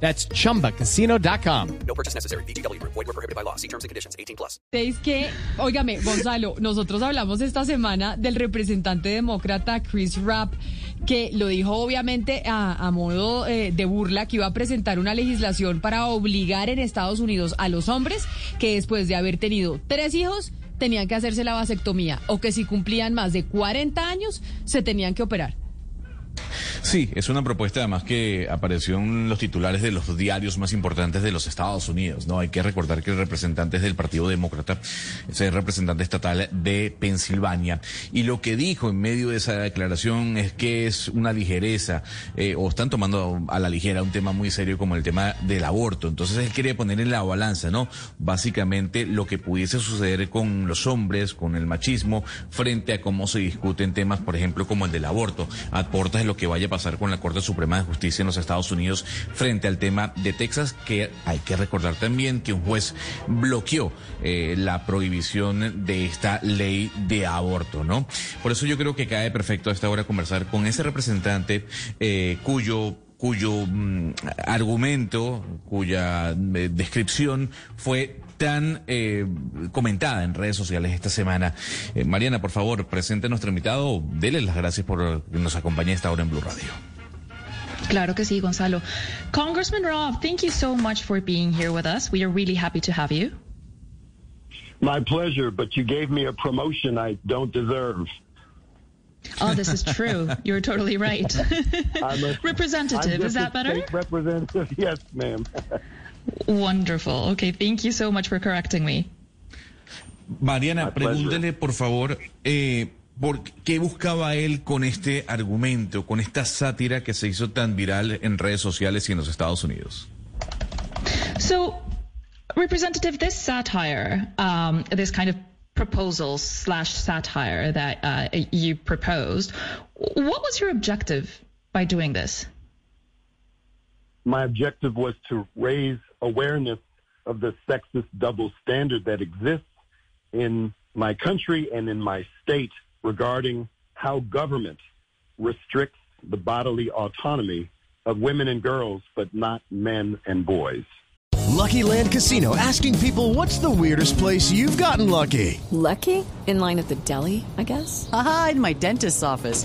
That's chumbacasino.com. No purchase necessary. BGW. Void were prohibited by law. See terms and conditions. 18 plus. Es que, óigame, Gonzalo, nosotros hablamos esta semana del representante demócrata Chris Rapp, que lo dijo obviamente a, a modo eh, de burla, que iba a presentar una legislación para obligar en Estados Unidos a los hombres que después de haber tenido tres hijos tenían que hacerse la vasectomía o que si cumplían más de 40 años se tenían que operar. Sí, es una propuesta además que apareció en los titulares de los diarios más importantes de los Estados Unidos, ¿no? Hay que recordar que el representante es del Partido Demócrata, es el representante estatal de Pensilvania, y lo que dijo en medio de esa declaración es que es una ligereza, eh, o están tomando a la ligera un tema muy serio como el tema del aborto. Entonces él quiere poner en la balanza, ¿no? Básicamente lo que pudiese suceder con los hombres, con el machismo, frente a cómo se discuten temas, por ejemplo, como el del aborto. Aportas lo que vaya pasar con la Corte Suprema de Justicia en los Estados Unidos frente al tema de Texas, que hay que recordar también que un juez bloqueó eh, la prohibición de esta ley de aborto, ¿no? Por eso yo creo que cae perfecto a esta hora conversar con ese representante eh, cuyo cuyo mm, argumento, cuya eh, descripción fue tan eh, comentada en redes sociales esta semana. Eh, Mariana, por favor, presente a nuestro invitado. Dele las gracias por que nos acompañe esta hora en Blue Radio. Claro que sí, Gonzalo. Congressman Rob, thank you so much for being here with us. We are really happy to have you. My pleasure, but you gave me a promotion I don't deserve. Oh, this is true. You're totally right. I'm a- representative, I'm is that better? state Representative, yes, ma'am. Wonderful. Okay, thank you so much for correcting me. Mariana, My pleasure. pregúntele, por favor, eh, por qué buscaba él con este argumento, con esta sátira que se hizo tan viral en redes sociales y en los Estados Unidos. So, Representative, this satire, um, this kind of proposal slash satire that uh, you proposed, what was your objective by doing this? My objective was to raise awareness of the sexist double standard that exists in my country and in my state regarding how government restricts the bodily autonomy of women and girls, but not men and boys. Lucky Land Casino asking people what's the weirdest place you've gotten lucky? Lucky? In line at the deli, I guess? Aha, in my dentist's office.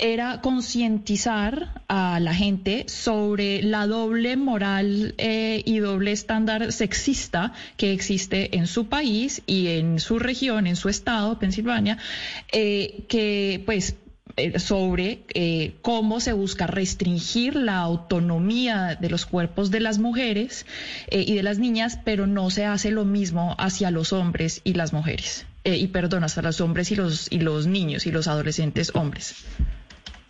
era concientizar a la gente sobre la doble moral eh, y doble estándar sexista que existe en su país y en su región, en su estado, Pensilvania, eh, que pues eh, sobre eh, cómo se busca restringir la autonomía de los cuerpos de las mujeres eh, y de las niñas, pero no se hace lo mismo hacia los hombres y las mujeres. Eh, y perdón, hacia los hombres y los, y los niños y los adolescentes hombres.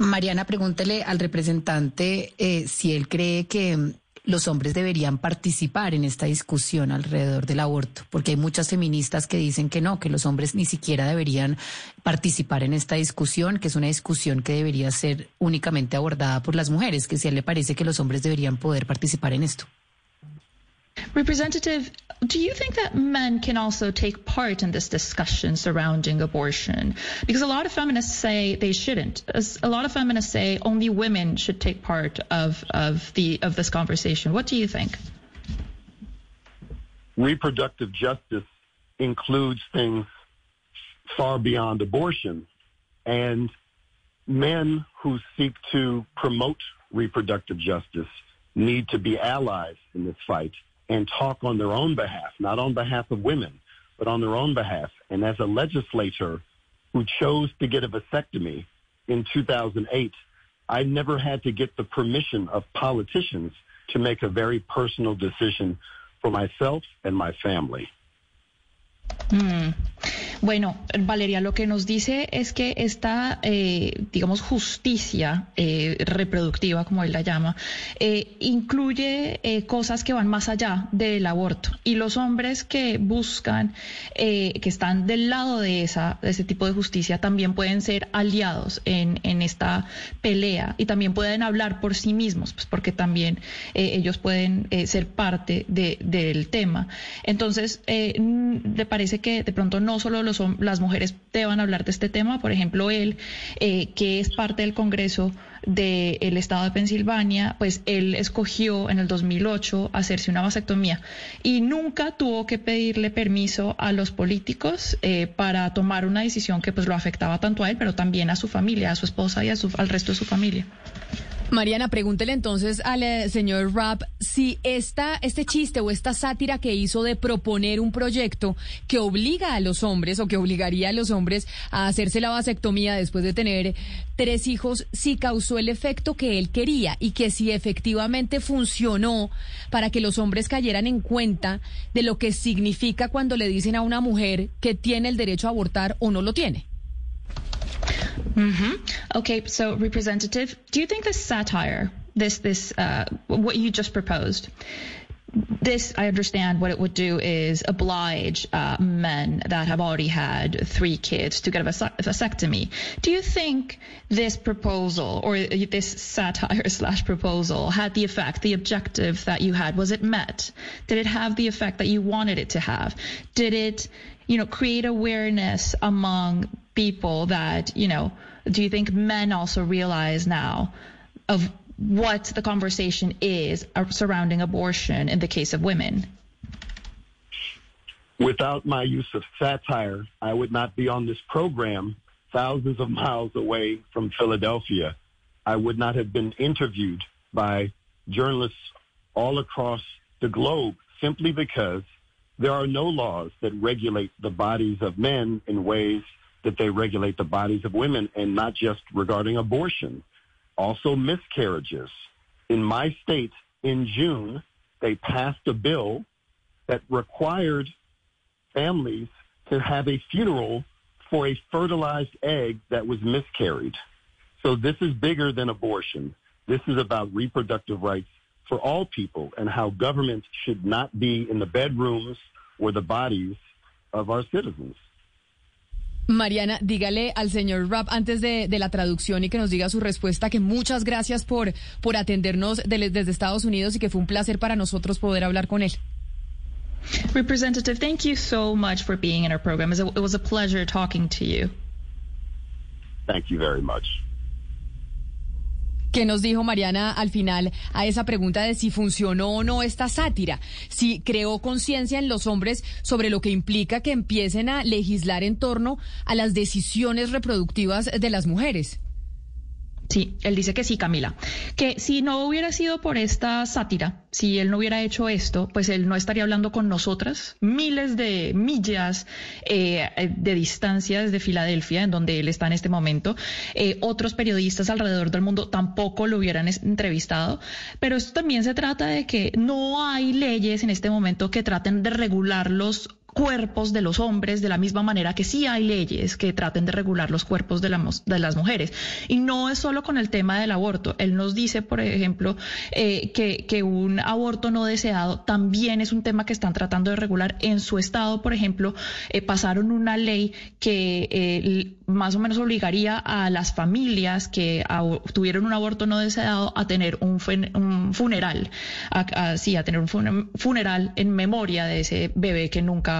Mariana, pregúntele al representante eh, si él cree que mm, los hombres deberían participar en esta discusión alrededor del aborto, porque hay muchas feministas que dicen que no, que los hombres ni siquiera deberían participar en esta discusión, que es una discusión que debería ser únicamente abordada por las mujeres, que si a él le parece que los hombres deberían poder participar en esto. Representative, do you think that men can also take part in this discussion surrounding abortion? Because a lot of feminists say they shouldn't. A lot of feminists say only women should take part of, of the of this conversation. What do you think? Reproductive justice includes things far beyond abortion. And men who seek to promote reproductive justice need to be allies in this fight and talk on their own behalf, not on behalf of women, but on their own behalf. And as a legislator who chose to get a vasectomy in 2008, I never had to get the permission of politicians to make a very personal decision for myself and my family. Mm. Bueno, Valeria, lo que nos dice es que esta, eh, digamos, justicia eh, reproductiva, como él la llama, eh, incluye cosas que van más allá del aborto. Y los hombres que buscan, que están del lado de, esa, de ese tipo de justicia, también pueden ser aliados en, en esta pelea y también pueden hablar por sí mismos, pues porque también ellos pueden ser parte de, del tema. Entonces, le parece que de pronto no solo los, las mujeres deban hablar de este tema, por ejemplo, él, eh, que es parte del Congreso del estado de Pensilvania, pues él escogió en el 2008 hacerse una vasectomía y nunca tuvo que pedirle permiso a los políticos eh, para tomar una decisión que pues lo afectaba tanto a él, pero también a su familia, a su esposa y a su- al resto de su familia. Mariana, pregúntele entonces al eh, señor Rapp si esta, este chiste o esta sátira que hizo de proponer un proyecto que obliga a los hombres o que obligaría a los hombres a hacerse la vasectomía después de tener tres hijos, si causó el efecto que él quería y que si efectivamente funcionó para que los hombres cayeran en cuenta de lo que significa cuando le dicen a una mujer que tiene el derecho a abortar o no lo tiene. Okay, so representative, do you think this satire, this this uh, what you just proposed, this I understand what it would do is oblige uh, men that have already had three kids to get a vasectomy. Do you think this proposal or this satire slash proposal had the effect, the objective that you had? Was it met? Did it have the effect that you wanted it to have? Did it, you know, create awareness among people that, you know, do you think men also realize now of what the conversation is uh, surrounding abortion in the case of women? Without my use of satire, I would not be on this program thousands of miles away from Philadelphia. I would not have been interviewed by journalists all across the globe simply because there are no laws that regulate the bodies of men in ways that they regulate the bodies of women and not just regarding abortion, also miscarriages. In my state in June, they passed a bill that required families to have a funeral for a fertilized egg that was miscarried. So this is bigger than abortion. This is about reproductive rights for all people and how government should not be in the bedrooms or the bodies of our citizens. Mariana, dígale al señor Rapp antes de, de, la traducción y que nos diga su respuesta que muchas gracias por, por atendernos de, desde Estados Unidos y que fue un placer para nosotros poder hablar con él. Representative, thank you so much for being in our program. It was a pleasure talking to you. Thank you very much. ¿Qué nos dijo Mariana al final a esa pregunta de si funcionó o no esta sátira? Si creó conciencia en los hombres sobre lo que implica que empiecen a legislar en torno a las decisiones reproductivas de las mujeres. Sí, él dice que sí, Camila. Que si no hubiera sido por esta sátira, si él no hubiera hecho esto, pues él no estaría hablando con nosotras, miles de millas eh, de distancia desde Filadelfia, en donde él está en este momento. Eh, otros periodistas alrededor del mundo tampoco lo hubieran entrevistado. Pero esto también se trata de que no hay leyes en este momento que traten de regular los cuerpos de los hombres de la misma manera que sí hay leyes que traten de regular los cuerpos de, de las mujeres. Y no es solo con el tema del aborto. Él nos dice, por ejemplo, eh, que, un aborto no deseado también es un tema que están tratando de regular. En su estado, por ejemplo, eh, pasaron una ley que eh, más o menos obligaría a las familias que tuvieron un aborto no deseado a tener un, un funeral, a, a, sí, a tener un funeral en memoria de ese bebé que nunca